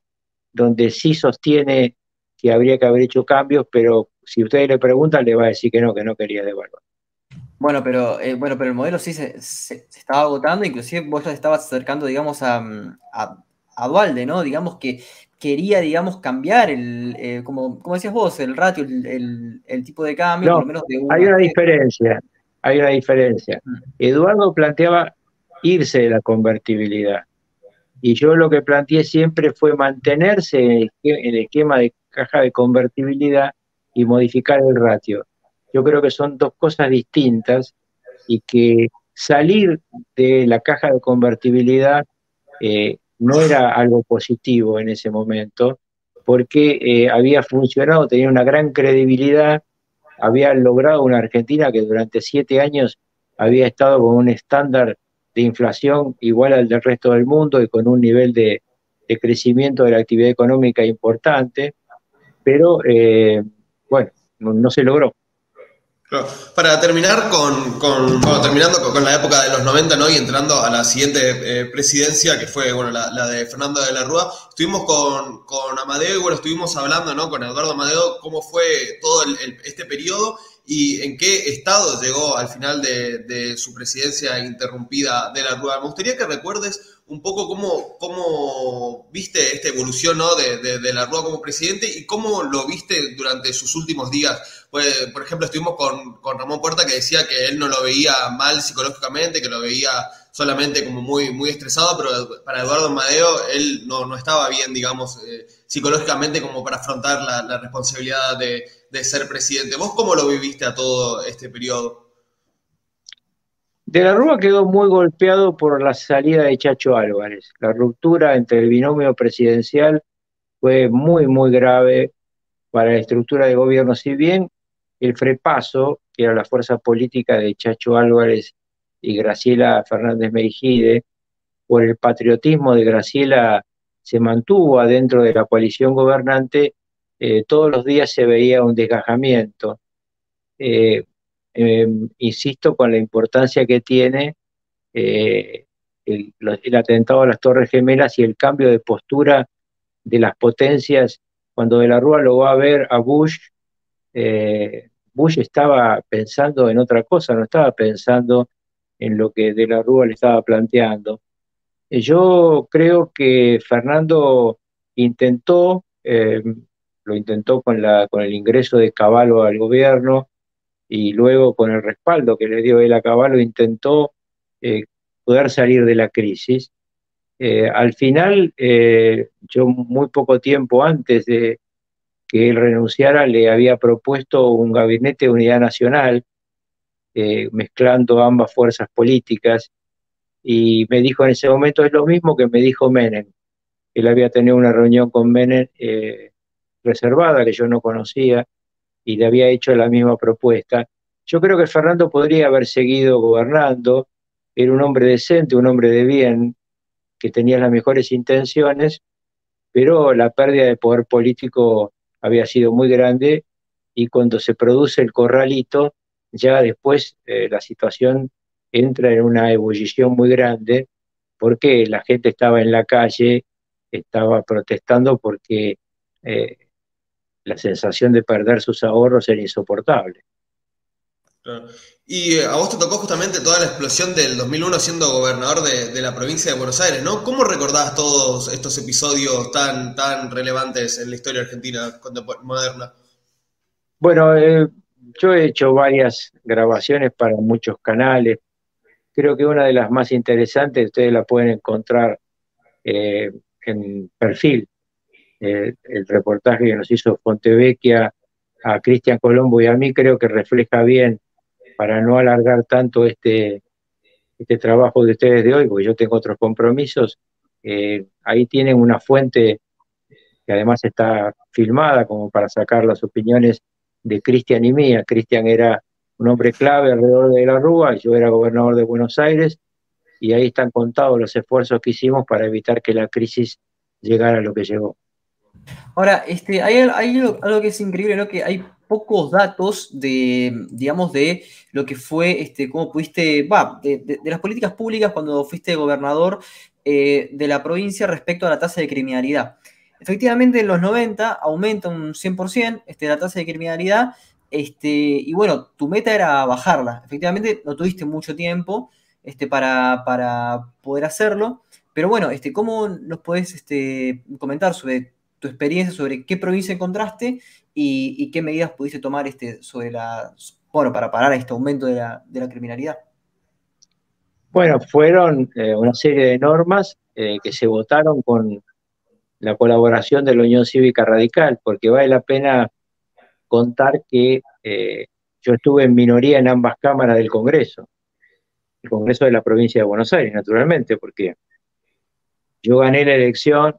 donde sí sostiene que habría que haber hecho cambios, pero si ustedes le preguntan, le va a decir que no, que no quería devaluar. Bueno, pero, eh, bueno, pero el modelo sí se, estaba agotando, inclusive vos ya estabas acercando, digamos, a, a, Dualde, ¿no? Digamos que quería, digamos, cambiar el, eh, como, como decías vos, el ratio, el, tipo de cambio, por lo menos de Hay una diferencia, hay una diferencia. Mm. Eduardo planteaba irse de la convertibilidad. Y yo lo que planteé siempre fue mantenerse en el, esquema de caja de convertibilidad y modificar el ratio. Yo creo que son dos cosas distintas y que salir de la caja de convertibilidad eh, no era algo positivo en ese momento, porque eh, había funcionado, tenía una gran credibilidad, había logrado una Argentina que durante siete años había estado con un estándar de inflación igual al del resto del mundo y con un nivel de, crecimiento de la actividad económica importante, pero eh, bueno, no se logró. Para terminar con, terminando con, la época de los 90, ¿no? Y entrando a la siguiente eh, presidencia, que fue, bueno, la, de Fernando de la Rúa, estuvimos con, con, Amadeo y, bueno, estuvimos hablando, ¿no? Con Eduardo Amadeo, cómo fue todo este periodo y en qué estado llegó al final de, su presidencia interrumpida de la Rúa. Me gustaría que recuerdes un poco cómo, cómo viste esta evolución ¿no? de, de, la Rúa como presidente y cómo lo viste durante sus últimos días. Pues, por ejemplo, estuvimos con, con, Ramón Puerta que decía que él no lo veía mal psicológicamente, que lo veía solamente como muy, muy estresado, pero para Eduardo Madeo él no, no estaba bien, digamos, eh, psicológicamente como para afrontar la, la responsabilidad de, de ser presidente. ¿Vos cómo lo viviste a todo este periodo? De la Rúa quedó muy golpeado por la salida de Chacho Álvarez. La ruptura entre el binomio presidencial fue muy, muy grave para la estructura de gobierno. Si bien el frepaso, que era la fuerza política de Chacho Álvarez y Graciela Fernández Meijide, por el patriotismo de Graciela se mantuvo adentro de la coalición gobernante, eh, todos los días se veía un desgajamiento. Eh, eh, insisto con la importancia que tiene eh, el, atentado a las Torres Gemelas y el cambio de postura de las potencias. Cuando de la Rúa lo va a ver a Bush, Bush estaba pensando en otra cosa, no estaba pensando en lo que de la Rúa le estaba planteando. Yo creo que Fernando intentó, lo intentó con, la, con el ingreso de Caballo al gobierno, y luego con el respaldo que le dio él a Caballo intentó eh, poder salir de la crisis. Eh, al final, eh, yo muy poco tiempo antes de que él renunciara, le había propuesto un gabinete de unidad nacional, mezclando ambas fuerzas políticas, y me dijo en ese momento, es lo mismo que me dijo Menem. Él había tenido una reunión con Menem reservada que yo no conocía, y le había hecho la misma propuesta. Yo creo que Fernando podría haber seguido gobernando, era un hombre decente, un hombre de bien, que tenía las mejores intenciones, pero la pérdida de poder político había sido muy grande y cuando se produce el corralito, ya después eh, la situación entra en una ebullición muy grande porque la gente estaba en la calle, estaba protestando porque eh, la sensación de perder sus ahorros era insoportable. Y eh, a vos te tocó justamente toda la explosión del 2001 siendo gobernador de, la provincia de Buenos Aires, ¿no? ¿Cómo recordás todos estos episodios tan, tan relevantes en la historia argentina moderna? Bueno, eh, yo he hecho varias grabaciones para muchos canales. Creo que una de las más interesantes, ustedes la pueden encontrar eh, en perfil, eh, el reportaje que nos hizo Fontevecchia a Cristian Colombo y a mí creo que refleja bien, para no alargar tanto este, este trabajo de ustedes de hoy, porque yo tengo otros compromisos, eh, ahí tienen una fuente que además está filmada como para sacar las opiniones de Cristian y mía. Cristian era un hombre clave alrededor de la Rúa, yo era gobernador de Buenos Aires, y ahí están contados los esfuerzos que hicimos para evitar que la crisis llegara a lo que llegó. Ahora, este, hay, algo que es increíble, ¿no? Que hay pocos datos de, digamos, de lo que fue, este, cómo pudiste, va, de, las políticas públicas cuando fuiste gobernador eh, de la provincia respecto a la tasa de criminalidad. Efectivamente, en los 90 aumenta un 100% este, la tasa de criminalidad, este, y bueno, tu meta era bajarla. Efectivamente, no tuviste mucho tiempo este, para, para poder hacerlo, pero bueno, este, ¿cómo nos podés este, comentar sobre tu experiencia sobre qué provincia encontraste y, qué medidas pudiste tomar este, sobre la, bueno, para parar este aumento de la, criminalidad. Bueno, fueron eh, una serie de normas eh, que se votaron con la colaboración de la Unión Cívica Radical, porque vale la pena contar que eh, yo estuve en minoría en ambas cámaras del Congreso. el Congreso de la provincia de Buenos Aires, naturalmente, porque yo gané la elección,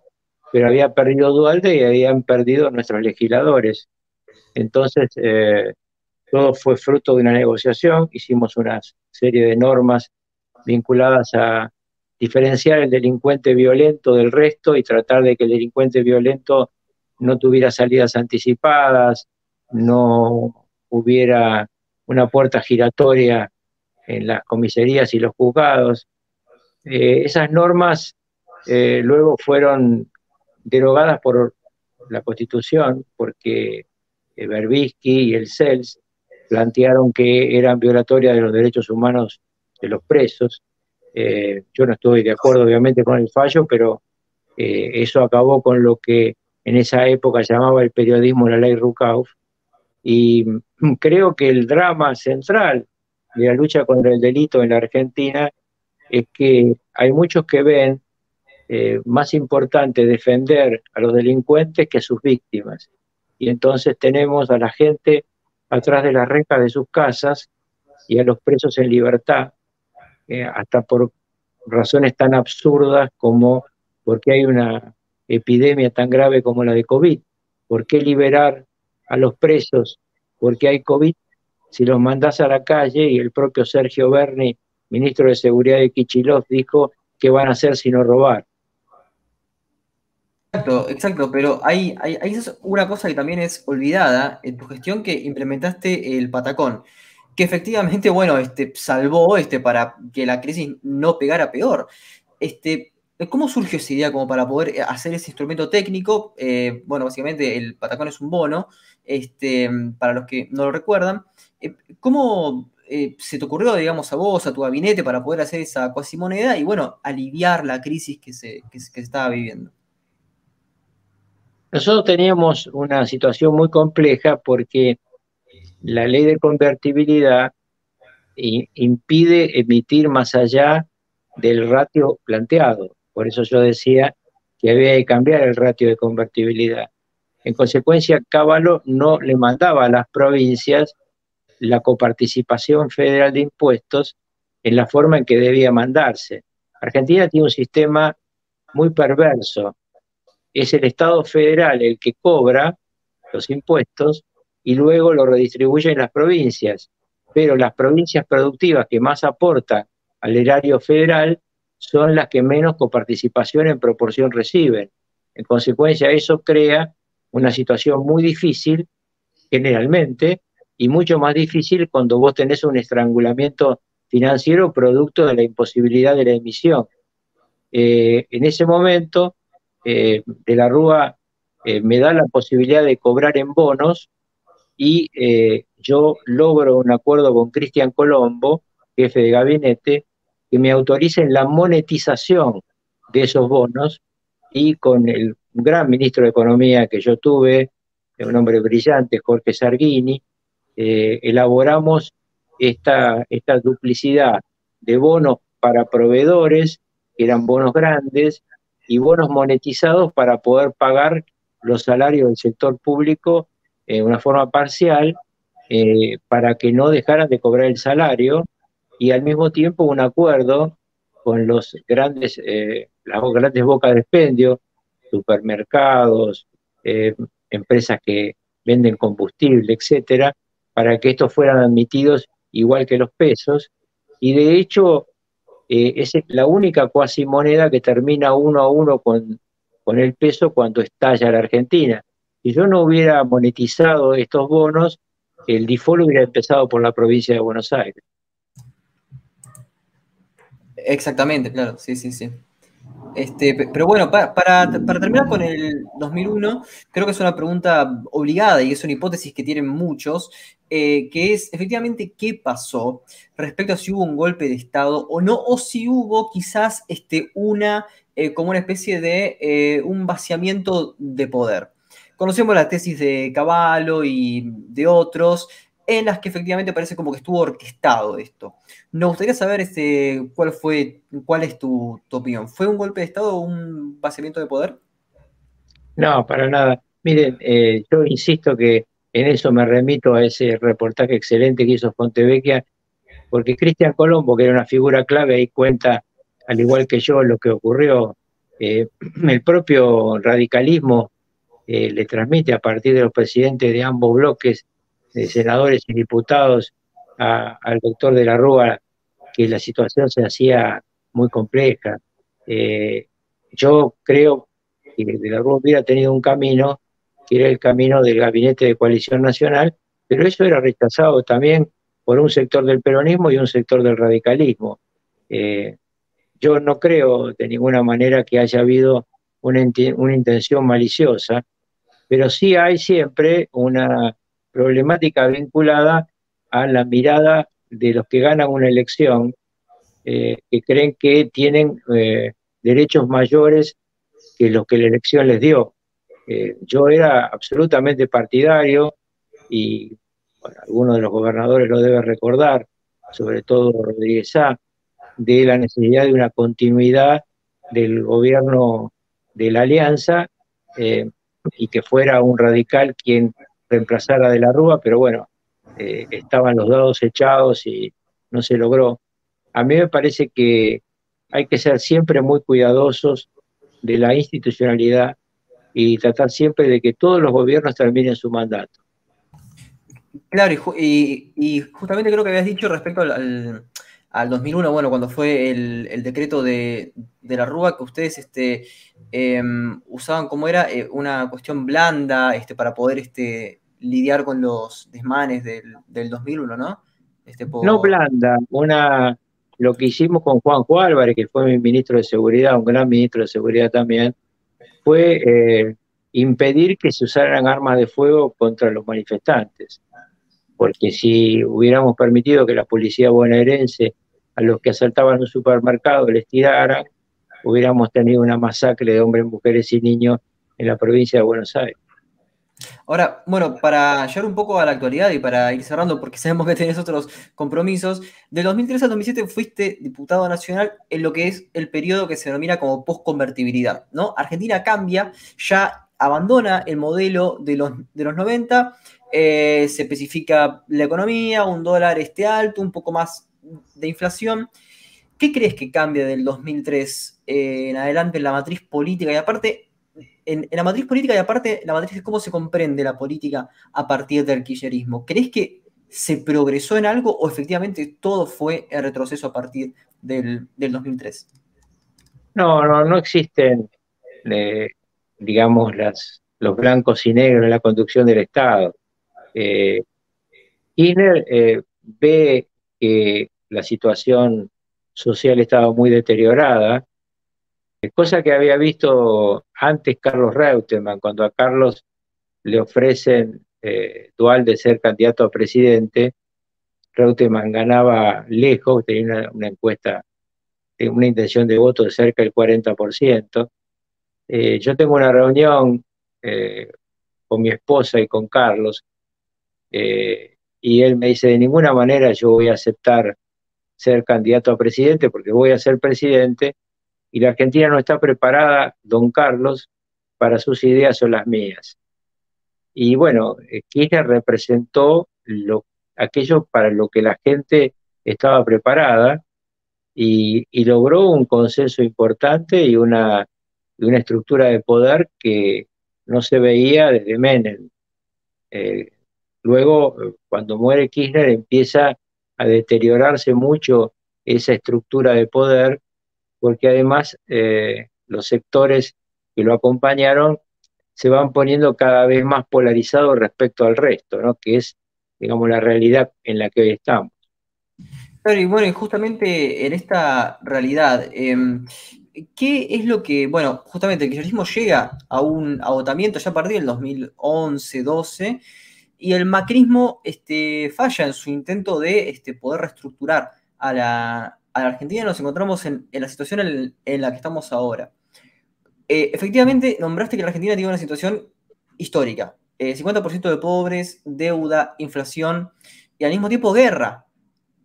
pero había perdido Dualde y habían perdido nuestros legisladores. Entonces, eh, todo fue fruto de una negociación, hicimos una serie de normas vinculadas a diferenciar el delincuente violento del resto y tratar de que el delincuente violento no tuviera salidas anticipadas, no hubiera una puerta giratoria en las comisarías y los juzgados. Eh, esas normas eh, luego fueron derogadas por la Constitución porque eh, Berbisky y el CELS plantearon que eran violatorias de los derechos humanos de los presos. yo no estoy de acuerdo obviamente con el fallo, pero eso acabó con lo que en esa época llamaba el periodismo la ley Rukauf. Y creo que el drama central de la lucha contra el delito en la Argentina es que hay muchos que ven eh, más importante defender a los delincuentes que a sus víctimas. Y entonces tenemos a la gente atrás de las rejas de sus casas y a los presos en libertad, eh, hasta por razones tan absurdas como porque hay una epidemia tan grave como la de COVID. ¿Por qué liberar a los presos porque hay COVID si los mandás a la calle y el propio Sergio Berni, ministro de Seguridad de Kichilov, dijo que van a hacer sino robar. Exacto, exacto, pero hay, hay, hay, una cosa que también es olvidada en tu gestión que implementaste el Patacón, que efectivamente, bueno, este, salvó este, para que la crisis no pegara peor. Este, ¿Cómo surgió esa idea como para poder hacer ese instrumento técnico? Eh, bueno, básicamente el Patacón es un bono, este, para los que no lo recuerdan, eh, ¿Cómo eh, se te ocurrió, digamos, a vos, a tu gabinete, para poder hacer esa cuasimoneda y, bueno, aliviar la crisis que se, estaba viviendo? Nosotros teníamos una situación muy compleja porque la ley de convertibilidad impide emitir más allá del ratio planteado. Por eso yo decía que había que cambiar el ratio de convertibilidad. En consecuencia, Caballo no le mandaba a las provincias la coparticipación federal de impuestos en la forma en que debía mandarse. Argentina tiene un sistema muy perverso. Es el Estado federal el que cobra los impuestos y luego lo redistribuye en las provincias. Pero las provincias productivas que más aportan al erario federal son las que menos coparticipación en proporción reciben. En consecuencia, eso crea una situación muy difícil, generalmente, y mucho más difícil cuando vos tenés un estrangulamiento financiero producto de la imposibilidad de la emisión. Eh, en ese momento, eh, De la Rúa eh, me da la posibilidad de cobrar en bonos y yo logro un acuerdo con Cristian Colombo, jefe de gabinete, que me autoricen la monetización de esos bonos y con el gran ministro de Economía que yo tuve, un hombre brillante, Jorge Sargini, eh, elaboramos esta, esta duplicidad de bonos para proveedores, que eran bonos grandes, y bonos monetizados para poder pagar los salarios del sector público de una forma parcial, eh, para que no dejaran de cobrar el salario, y al mismo tiempo un acuerdo con los grandes, eh, las grandes bocas de expendio, supermercados, empresas que venden combustible, etcétera, para que estos fueran admitidos igual que los pesos, y de hecho eh, es la única cuasi moneda que termina uno a uno con, con el peso cuando estalla la Argentina. Si yo no hubiera monetizado estos bonos, el default hubiera empezado por la provincia de Buenos Aires. Exactamente, claro, sí, sí, sí. Este, pero bueno, para, terminar con el 2001, creo que es una pregunta obligada y es una hipótesis que tienen muchos, eh, que es efectivamente qué pasó respecto a si hubo un golpe de Estado o no, o si hubo quizás este, una, eh, como una especie de eh, un vaciamiento de poder. Conocemos la tesis de Cavallo y de otros, en las que efectivamente parece como que estuvo orquestado esto. Nos gustaría saber este, cuál fue, cuál es tu, opinión. ¿Fue un golpe de Estado o un vaciamiento de poder? No, para nada. Miren, eh, yo insisto que en eso me remito a ese reportaje excelente que hizo Fontevecchia porque Cristian Colombo, que era una figura clave, ahí cuenta, al igual que yo, lo que ocurrió. Eh, el propio radicalismo eh, le transmite a partir de los presidentes de ambos bloques, senadores y diputados, al doctor de la Rúa, que la situación se hacía muy compleja. Eh, yo creo que de la Rúa hubiera tenido un camino, que era el camino del gabinete de coalición nacional, pero eso era rechazado también por un sector del peronismo y un sector del radicalismo. Eh, yo no creo de ninguna manera que haya habido una, intención maliciosa, pero sí hay siempre una problemática vinculada a la mirada de los que ganan una elección, eh, que creen que tienen eh, derechos mayores que los que la elección les dio. yo era absolutamente partidario y bueno, algunos de los gobernadores lo deben recordar, sobre todo Rodríguez A, de la necesidad de una continuidad del gobierno de la alianza eh, y que fuera un radical quien reemplazara de la Rúa, pero bueno, eh, estaban los dados echados y no se logró. A mí me parece que hay que ser siempre muy cuidadosos de la institucionalidad y tratar siempre de que todos los gobiernos terminen su mandato. Claro, y, justamente creo que habías dicho respecto al, 2001, bueno, cuando fue el, decreto de, la Rúa, que ustedes este, em, usaban como era eh, una cuestión blanda este, para poder este, lidiar con los desmanes del, 2001, ¿no? Este, No blanda, una, lo que hicimos con Juanjo Álvarez, que fue mi ministro de Seguridad, un gran ministro de Seguridad también, fue eh, impedir que se usaran armas de fuego contra los manifestantes porque si hubiéramos permitido que la policía bonaerense a los que asaltaban un supermercado les tirara, hubiéramos tenido una masacre de hombres, mujeres y niños en la provincia de Buenos Aires. Ahora, bueno, para llegar un poco a la actualidad y para ir cerrando, porque sabemos que tenés otros compromisos, de 2003 al 2007 fuiste diputado nacional en lo que es el periodo que se denomina como postconvertibilidad, ¿no? Argentina cambia, ya abandona el modelo de los, de los 90 eh, se especifica la economía, un dólar este alto, un poco más de inflación. ¿Qué crees que cambia del 2003 eh, en adelante en la matriz política? Y aparte, en, la matriz política y aparte, la matriz de cómo se comprende la política a partir del kirchnerismo. ¿Crees que se progresó en algo o efectivamente todo fue el retroceso a partir del, 2003? No, no, no existen, eh, digamos, las, los blancos y negros en la conducción del Estado. Eh, eh, ve que la situación social estaba muy deteriorada, cosa que había visto antes Carlos Reutemann, cuando a Carlos le ofrecen eh, dual de ser candidato a presidente, Reutemann ganaba lejos, tenía una, encuesta, una intención de voto de cerca del 40%. Eh, yo tengo una reunión con mi esposa y con Carlos, eh, y él me dice, de ninguna manera yo voy a aceptar ser candidato a presidente porque voy a ser presidente y la Argentina no está preparada, don Carlos, para sus ideas o las mías. Y bueno, eh, Kirchner representó lo, aquello para lo que la gente estaba preparada y, logró un consenso importante y una, una, estructura de poder que no se veía desde Menem. Eh, Luego, cuando muere Kirchner, empieza a deteriorarse mucho esa estructura de poder, porque además eh, los sectores que lo acompañaron se van poniendo cada vez más polarizados respecto al resto, ¿no? que es, digamos, la realidad en la que hoy estamos. Claro, y bueno, justamente en esta realidad, em, ¿qué es lo que, bueno, justamente el kirchnerismo llega a un agotamiento ya a partir del 2011, 12, y el macrismo este, falla en su intento de este, poder reestructurar a la, Argentina y nos encontramos en, la situación en, la que estamos ahora. Eh, efectivamente, nombraste que la Argentina tiene una situación histórica. 50% eh, de pobres, deuda, inflación y al mismo tiempo guerra.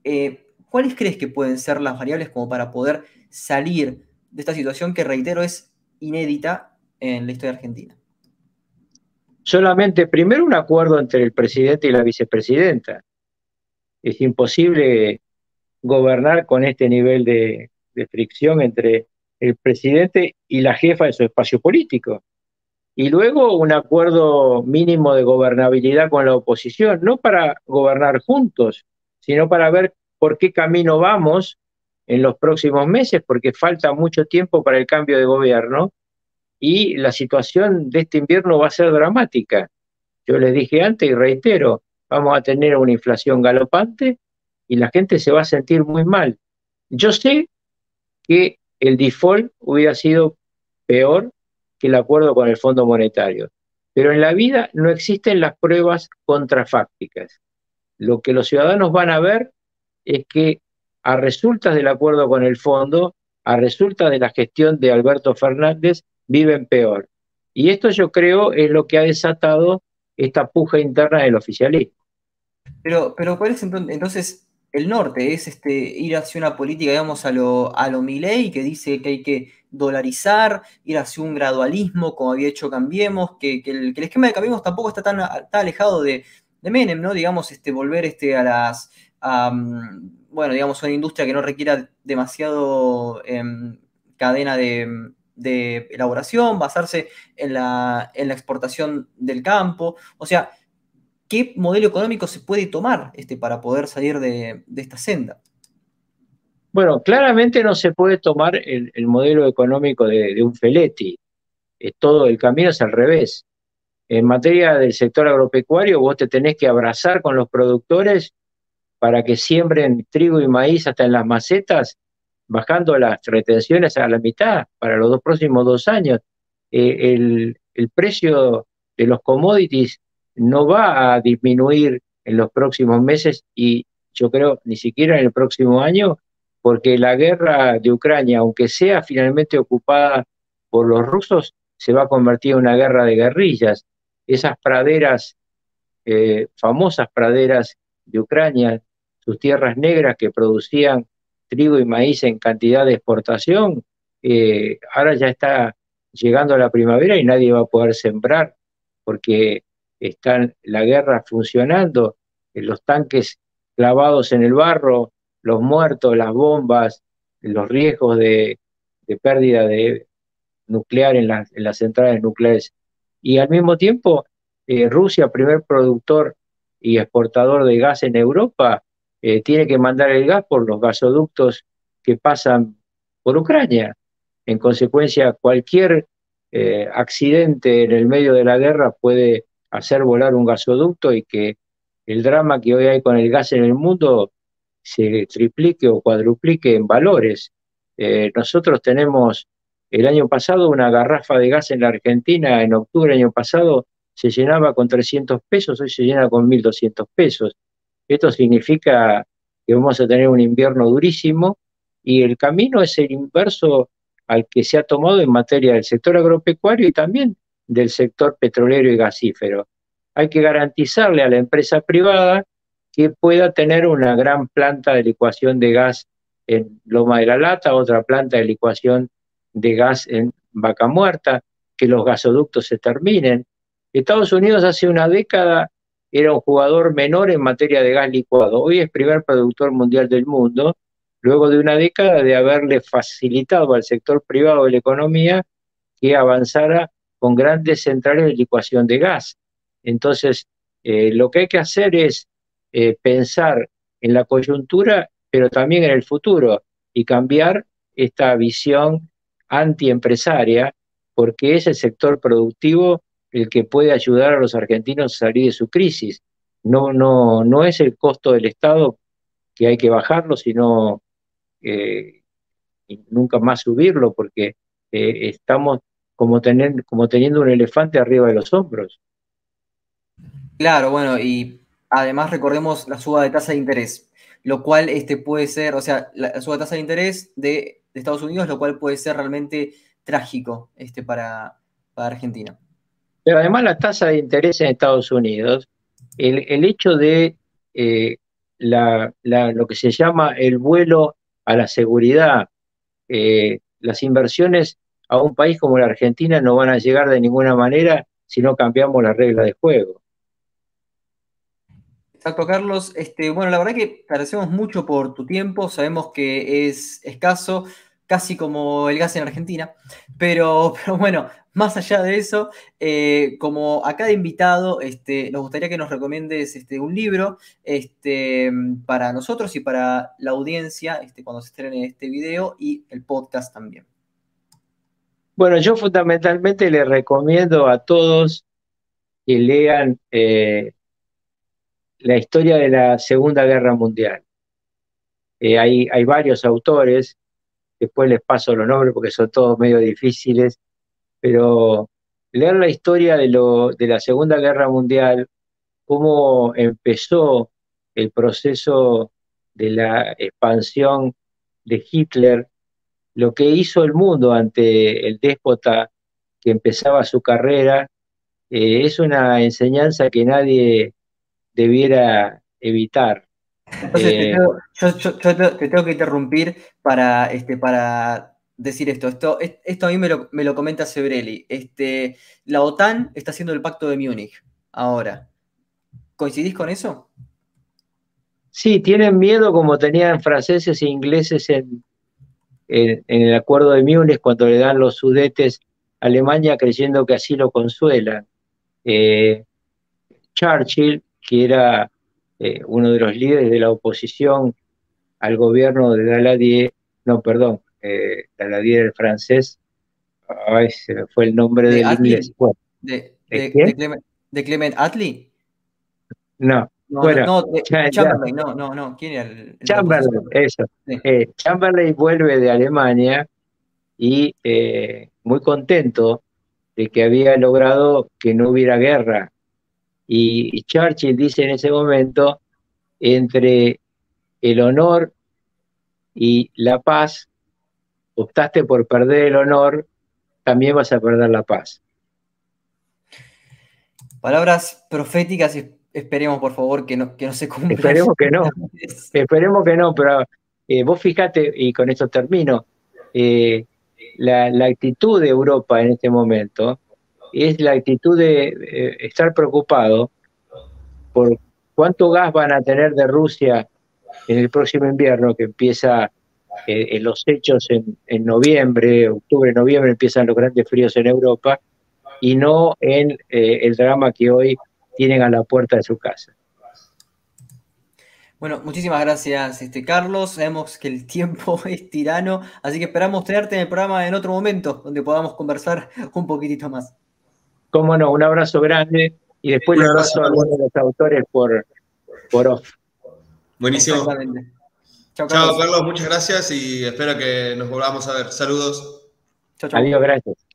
Eh, ¿Cuáles crees que pueden ser las variables como para poder salir de esta situación que, reitero, es inédita en la historia argentina? Solamente primero un acuerdo entre el presidente y la vicepresidenta. Es imposible gobernar con este nivel de, fricción entre el presidente y la jefa de su espacio político. Y luego un acuerdo mínimo de gobernabilidad con la oposición, no para gobernar juntos, sino para ver por qué camino vamos en los próximos meses, porque falta mucho tiempo para el cambio de gobierno y la situación de este invierno va a ser dramática. Yo les dije antes y reitero, vamos a tener una inflación galopante y la gente se va a sentir muy mal. Yo sé que el default hubiera sido peor que el acuerdo con el Fondo Monetario, pero en la vida no existen las pruebas contrafácticas. Lo que los ciudadanos van a ver es que a resultas del acuerdo con el fondo, a resultas de la gestión de Alberto Fernández, viven peor. Y esto yo creo es lo que ha desatado esta puja interna del oficialismo. Pero, pero ¿cuál es entonces el norte? ¿Es este, ir hacia una política, digamos, a lo, a lo Milei, que dice que hay que dolarizar, ir hacia un gradualismo, como había hecho Cambiemos, que, el, esquema de Cambiemos tampoco está tan, alejado de, de, Menem, ¿no? Digamos, este, volver este, a las... bueno, digamos, una industria que no requiera demasiado em, cadena de, de elaboración, basarse en la, en la exportación del campo. O sea, ¿qué modelo económico se puede tomar este, para poder salir de, esta senda? Bueno, claramente no se puede tomar el, modelo económico de, un Feletti. todo el camino es al revés. En materia del sector agropecuario, vos te tenés que abrazar con los productores para que siembren trigo y maíz hasta en las macetas bajando las retenciones a la mitad para los dos próximos dos años. Eh, el, precio de los commodities no va a disminuir en los próximos meses y yo creo ni siquiera en el próximo año, porque la guerra de Ucrania, aunque sea finalmente ocupada por los rusos, se va a convertir en una guerra de guerrillas. Esas praderas, eh, famosas praderas de Ucrania, sus tierras negras que producían trigo y maíz en cantidad de exportación, eh, ahora ya está llegando la primavera y nadie va a poder sembrar porque está la guerra funcionando, eh, los tanques clavados en el barro, los muertos, las bombas, los riesgos de, pérdida de nuclear en, las centrales nucleares. Y al mismo tiempo, eh, Rusia, primer productor y exportador de gas en Europa, eh, tiene que mandar el gas por los gasoductos que pasan por Ucrania. En consecuencia, cualquier eh, accidente en el medio de la guerra puede hacer volar un gasoducto y que el drama que hoy hay con el gas en el mundo se triplique o cuadruplique en valores. Eh, nosotros tenemos el año pasado una garrafa de gas en la Argentina, en octubre del año pasado se llenaba con 300 pesos, hoy se llena con 1.200 pesos. Esto significa que vamos a tener un invierno durísimo y el camino es el inverso al que se ha tomado en materia del sector agropecuario y también del sector petrolero y gasífero. Hay que garantizarle a la empresa privada que pueda tener una gran planta de licuación de gas en Loma de la Lata, otra planta de licuación de gas en Vaca Muerta, que los gasoductos se terminen. Estados Unidos hace una década era un jugador menor en materia de gas licuado. Hoy es primer productor mundial del mundo, luego de una década de haberle facilitado al sector privado de la economía que avanzara con grandes centrales de licuación de gas. Entonces, eh, lo que hay que hacer es eh, pensar en la coyuntura, pero también en el futuro, y cambiar esta visión antiempresaria, porque es el sector productivo el que puede ayudar a los argentinos a salir de su crisis. No, no, no es el costo del Estado que hay que bajarlo, sino eh, nunca más subirlo, porque eh, estamos como, tener, como teniendo un elefante arriba de los hombros. Claro, bueno, y además recordemos la suba de tasa de interés, lo cual este puede ser, o sea, la, suba de tasa de interés de, Estados Unidos, lo cual puede ser realmente trágico este, para, para Argentina. Pero además la tasa de interés en Estados Unidos, el, hecho de eh, lo que se llama el vuelo a la seguridad, eh, las inversiones a un país como la Argentina no van a llegar de ninguna manera si no cambiamos la regla de juego. Exacto, Carlos. Este, bueno, la verdad que agradecemos mucho por tu tiempo. Sabemos que es escaso, casi como el gas en Argentina. Pero, pero bueno, más allá de eso, eh, como a cada invitado, este, nos gustaría que nos recomiendes este, un libro este, para nosotros y para la audiencia este, cuando se estrene este video y el podcast también. Bueno, yo fundamentalmente les recomiendo a todos que lean eh, la historia de la Segunda Guerra Mundial. Eh, hay, hay, varios autores, después les paso los nombres porque son todos medio difíciles, pero leer la historia de, lo, de la Segunda Guerra Mundial, cómo empezó el proceso de la expansión de Hitler, lo que hizo el mundo ante el déspota que empezaba su carrera, eh, es una enseñanza que nadie debiera evitar. Eh, yo, te tengo que interrumpir para, este, para decir esto. Esto, esto a mí me lo, me lo comenta Sebrelli. Este, la OTAN está haciendo el pacto de Múnich ahora. ¿Coincidís con eso? Sí, tienen miedo como tenían franceses e ingleses en, en, el acuerdo de Múnich cuando le dan los sudetes a Alemania creyendo que así lo consuelan. Eh, Churchill que era eh, uno de los líderes de la oposición al gobierno de Daladier, no, perdón, eh, Daladier el francés, ay, se me fue el nombre del inglés. ¿De, de, Clement, Attlee? No, no, bueno, no, Chamberlain, no, no, no, ¿quién era el, Chamberlain, eso. Eh, Chamberlain vuelve de Alemania y eh, muy contento de que había logrado que no hubiera guerra y Churchill dice en ese momento, entre el honor y la paz, optaste por perder el honor, también vas a perder la paz. Palabras proféticas esperemos por favor que no, que no se cumplan. Esperemos que no, esperemos que no, pero eh, vos fíjate, y con esto termino, eh, la, la, actitud de Europa en este momento es la actitud de estar preocupado por cuánto gas van a tener de Rusia en el próximo invierno, que empieza eh, en los hechos en, noviembre, octubre, noviembre, empiezan los grandes fríos en Europa, y no en eh, el drama que hoy tienen a la puerta de su casa. Bueno, muchísimas gracias, este, Carlos. Sabemos que el tiempo es tirano, así que esperamos tenerte en el programa en otro momento, donde podamos conversar un poquitito más. Cómo no, un abrazo grande y después le paso a algunos de los autores por, por off. Buenísimo. Chao, Carlos. Carlos. muchas gracias y espero que nos volvamos a ver. Saludos. Chao, chao. Adiós, gracias.